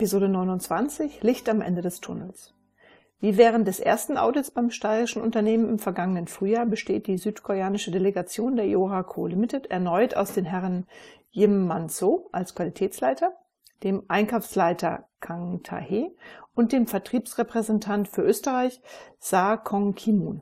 Episode 29 Licht am Ende des Tunnels. Wie während des ersten Audits beim steirischen Unternehmen im vergangenen Frühjahr besteht die südkoreanische Delegation der Yoha Co. Limited erneut aus den Herren Yim Man-so als Qualitätsleiter, dem Einkaufsleiter Kang Tae und dem Vertriebsrepräsentant für Österreich Sa Kong Kimun.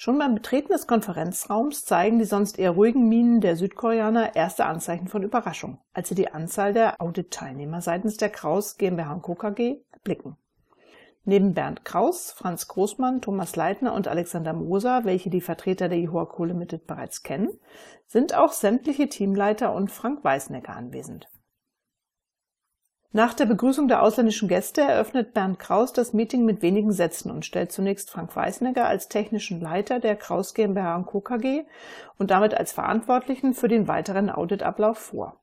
Schon beim Betreten des Konferenzraums zeigen die sonst eher ruhigen Minen der Südkoreaner erste Anzeichen von Überraschung, als sie die Anzahl der Audit-Teilnehmer seitens der Kraus GmbH Co. KG erblicken. Neben Bernd Kraus, Franz Großmann, Thomas Leitner und Alexander Moser, welche die Vertreter der Jehoa Co. Limited bereits kennen, sind auch sämtliche Teamleiter und Frank Weißnecker anwesend. Nach der Begrüßung der ausländischen Gäste eröffnet Bernd Kraus das Meeting mit wenigen Sätzen und stellt zunächst Frank Weißnecker als technischen Leiter der Kraus GmbH Co. KG und damit als Verantwortlichen für den weiteren Auditablauf vor.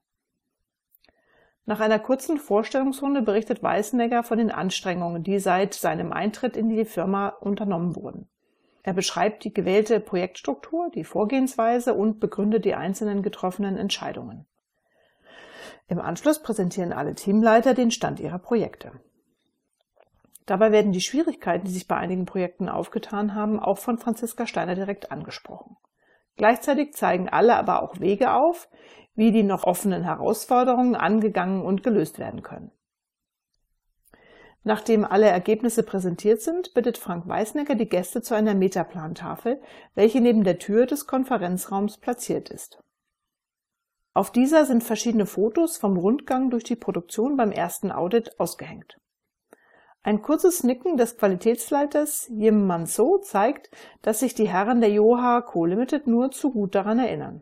Nach einer kurzen Vorstellungsrunde berichtet Weißenegger von den Anstrengungen, die seit seinem Eintritt in die Firma unternommen wurden. Er beschreibt die gewählte Projektstruktur, die Vorgehensweise und begründet die einzelnen getroffenen Entscheidungen. Im Anschluss präsentieren alle Teamleiter den Stand ihrer Projekte. Dabei werden die Schwierigkeiten, die sich bei einigen Projekten aufgetan haben, auch von Franziska Steiner direkt angesprochen. Gleichzeitig zeigen alle aber auch Wege auf, wie die noch offenen Herausforderungen angegangen und gelöst werden können. Nachdem alle Ergebnisse präsentiert sind, bittet Frank Weißnecker die Gäste zu einer Metaplantafel, welche neben der Tür des Konferenzraums platziert ist. Auf dieser sind verschiedene Fotos vom Rundgang durch die Produktion beim ersten Audit ausgehängt. Ein kurzes Nicken des Qualitätsleiters Jim Manso zeigt, dass sich die Herren der Joha Co. Limited nur zu gut daran erinnern.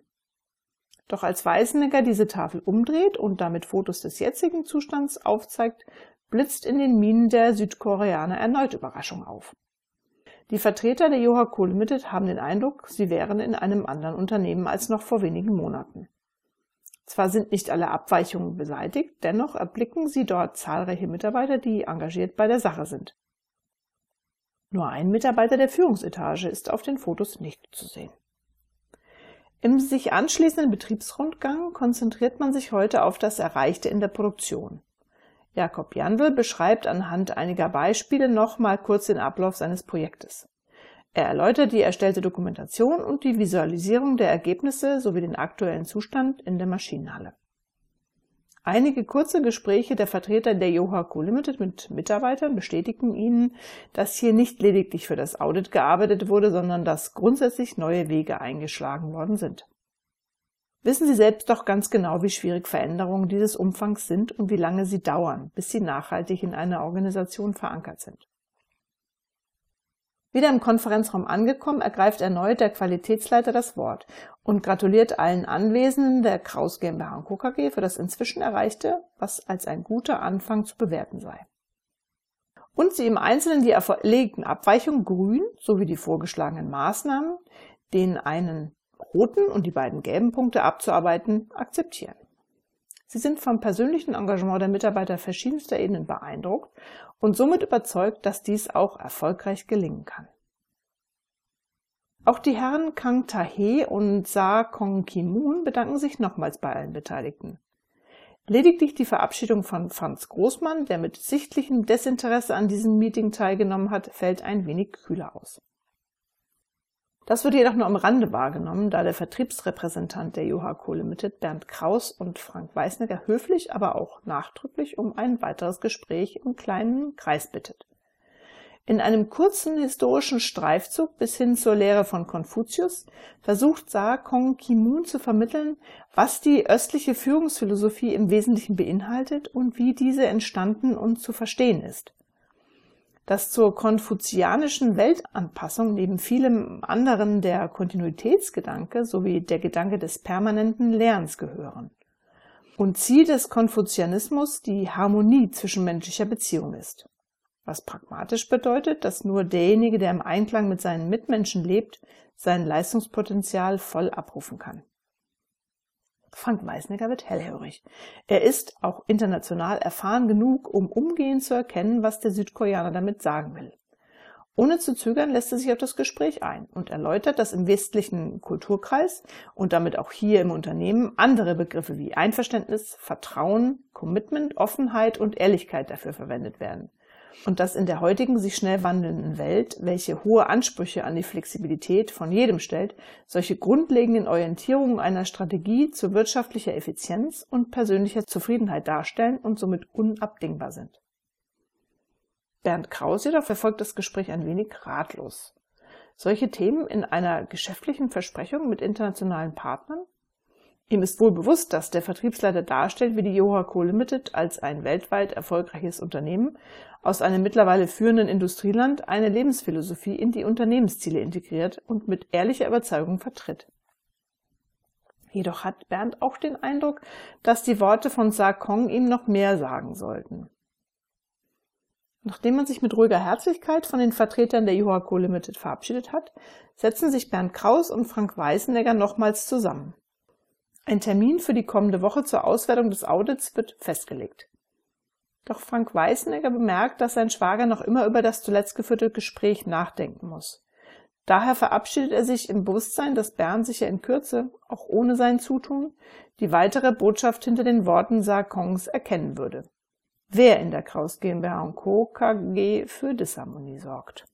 Doch als Weißenegger diese Tafel umdreht und damit Fotos des jetzigen Zustands aufzeigt, blitzt in den Minen der Südkoreaner erneut Überraschung auf. Die Vertreter der Joha Co. Limited haben den Eindruck, sie wären in einem anderen Unternehmen als noch vor wenigen Monaten. Zwar sind nicht alle Abweichungen beseitigt, dennoch erblicken sie dort zahlreiche Mitarbeiter, die engagiert bei der Sache sind. Nur ein Mitarbeiter der Führungsetage ist auf den Fotos nicht zu sehen. Im sich anschließenden Betriebsrundgang konzentriert man sich heute auf das Erreichte in der Produktion. Jakob Jandl beschreibt anhand einiger Beispiele nochmal kurz den Ablauf seines Projektes. Er erläutert die erstellte Dokumentation und die Visualisierung der Ergebnisse sowie den aktuellen Zustand in der Maschinenhalle. Einige kurze Gespräche der Vertreter der Yoha Co. Limited mit Mitarbeitern bestätigten ihnen, dass hier nicht lediglich für das Audit gearbeitet wurde, sondern dass grundsätzlich neue Wege eingeschlagen worden sind. Wissen Sie selbst doch ganz genau, wie schwierig Veränderungen dieses Umfangs sind und wie lange sie dauern, bis sie nachhaltig in einer Organisation verankert sind. Wieder im Konferenzraum angekommen, ergreift erneut der Qualitätsleiter das Wort und gratuliert allen Anwesenden der Kraus GmbH Co. KG für das inzwischen Erreichte, was als ein guter Anfang zu bewerten sei. Und sie im Einzelnen die erlegten Abweichungen grün sowie die vorgeschlagenen Maßnahmen, den einen roten und die beiden gelben Punkte abzuarbeiten, akzeptieren. Sie sind vom persönlichen Engagement der Mitarbeiter verschiedenster Ebenen beeindruckt und somit überzeugt, dass dies auch erfolgreich gelingen kann. Auch die Herren Kang Tae und Sa Kong Ki-moon bedanken sich nochmals bei allen Beteiligten. Lediglich die Verabschiedung von Franz Großmann, der mit sichtlichem Desinteresse an diesem Meeting teilgenommen hat, fällt ein wenig kühler aus. Das wird jedoch nur am Rande wahrgenommen, da der Vertriebsrepräsentant der Co. Limited, Bernd Kraus und Frank Weißnecker höflich, aber auch nachdrücklich um ein weiteres Gespräch im kleinen Kreis bittet. In einem kurzen historischen Streifzug bis hin zur Lehre von Konfuzius versucht Sa Kong Ki-moon zu vermitteln, was die östliche Führungsphilosophie im Wesentlichen beinhaltet und wie diese entstanden und zu verstehen ist dass zur konfuzianischen Weltanpassung neben vielem anderen der Kontinuitätsgedanke sowie der Gedanke des permanenten Lernens gehören. Und Ziel des Konfuzianismus die Harmonie zwischenmenschlicher Beziehung ist. Was pragmatisch bedeutet, dass nur derjenige, der im Einklang mit seinen Mitmenschen lebt, sein Leistungspotenzial voll abrufen kann. Frank Weißnecker wird hellhörig. Er ist auch international erfahren genug, um umgehend zu erkennen, was der Südkoreaner damit sagen will. Ohne zu zögern lässt er sich auf das Gespräch ein und erläutert, dass im westlichen Kulturkreis und damit auch hier im Unternehmen andere Begriffe wie Einverständnis, Vertrauen, Commitment, Offenheit und Ehrlichkeit dafür verwendet werden. Und dass in der heutigen sich schnell wandelnden Welt, welche hohe Ansprüche an die Flexibilität von jedem stellt, solche grundlegenden Orientierungen einer Strategie zu wirtschaftlicher Effizienz und persönlicher Zufriedenheit darstellen und somit unabdingbar sind. Bernd Kraus jedoch verfolgt das Gespräch ein wenig ratlos. Solche Themen in einer geschäftlichen Versprechung mit internationalen Partnern? Ihm ist wohl bewusst, dass der Vertriebsleiter darstellt, wie die Johaco Limited als ein weltweit erfolgreiches Unternehmen aus einem mittlerweile führenden Industrieland eine Lebensphilosophie in die Unternehmensziele integriert und mit ehrlicher Überzeugung vertritt. Jedoch hat Bernd auch den Eindruck, dass die Worte von Sarkong ihm noch mehr sagen sollten. Nachdem man sich mit ruhiger Herzlichkeit von den Vertretern der Johaco Limited verabschiedet hat, setzen sich Bernd Kraus und Frank Weißenegger nochmals zusammen. Ein Termin für die kommende Woche zur Auswertung des Audits wird festgelegt. Doch Frank Weißenegger bemerkt, dass sein Schwager noch immer über das zuletzt geführte Gespräch nachdenken muss. Daher verabschiedet er sich im Bewusstsein, dass Bernd sich ja in Kürze, auch ohne sein Zutun, die weitere Botschaft hinter den Worten Sarkongs erkennen würde wer in der Kraus GmbH Co. KG für Disharmonie sorgt.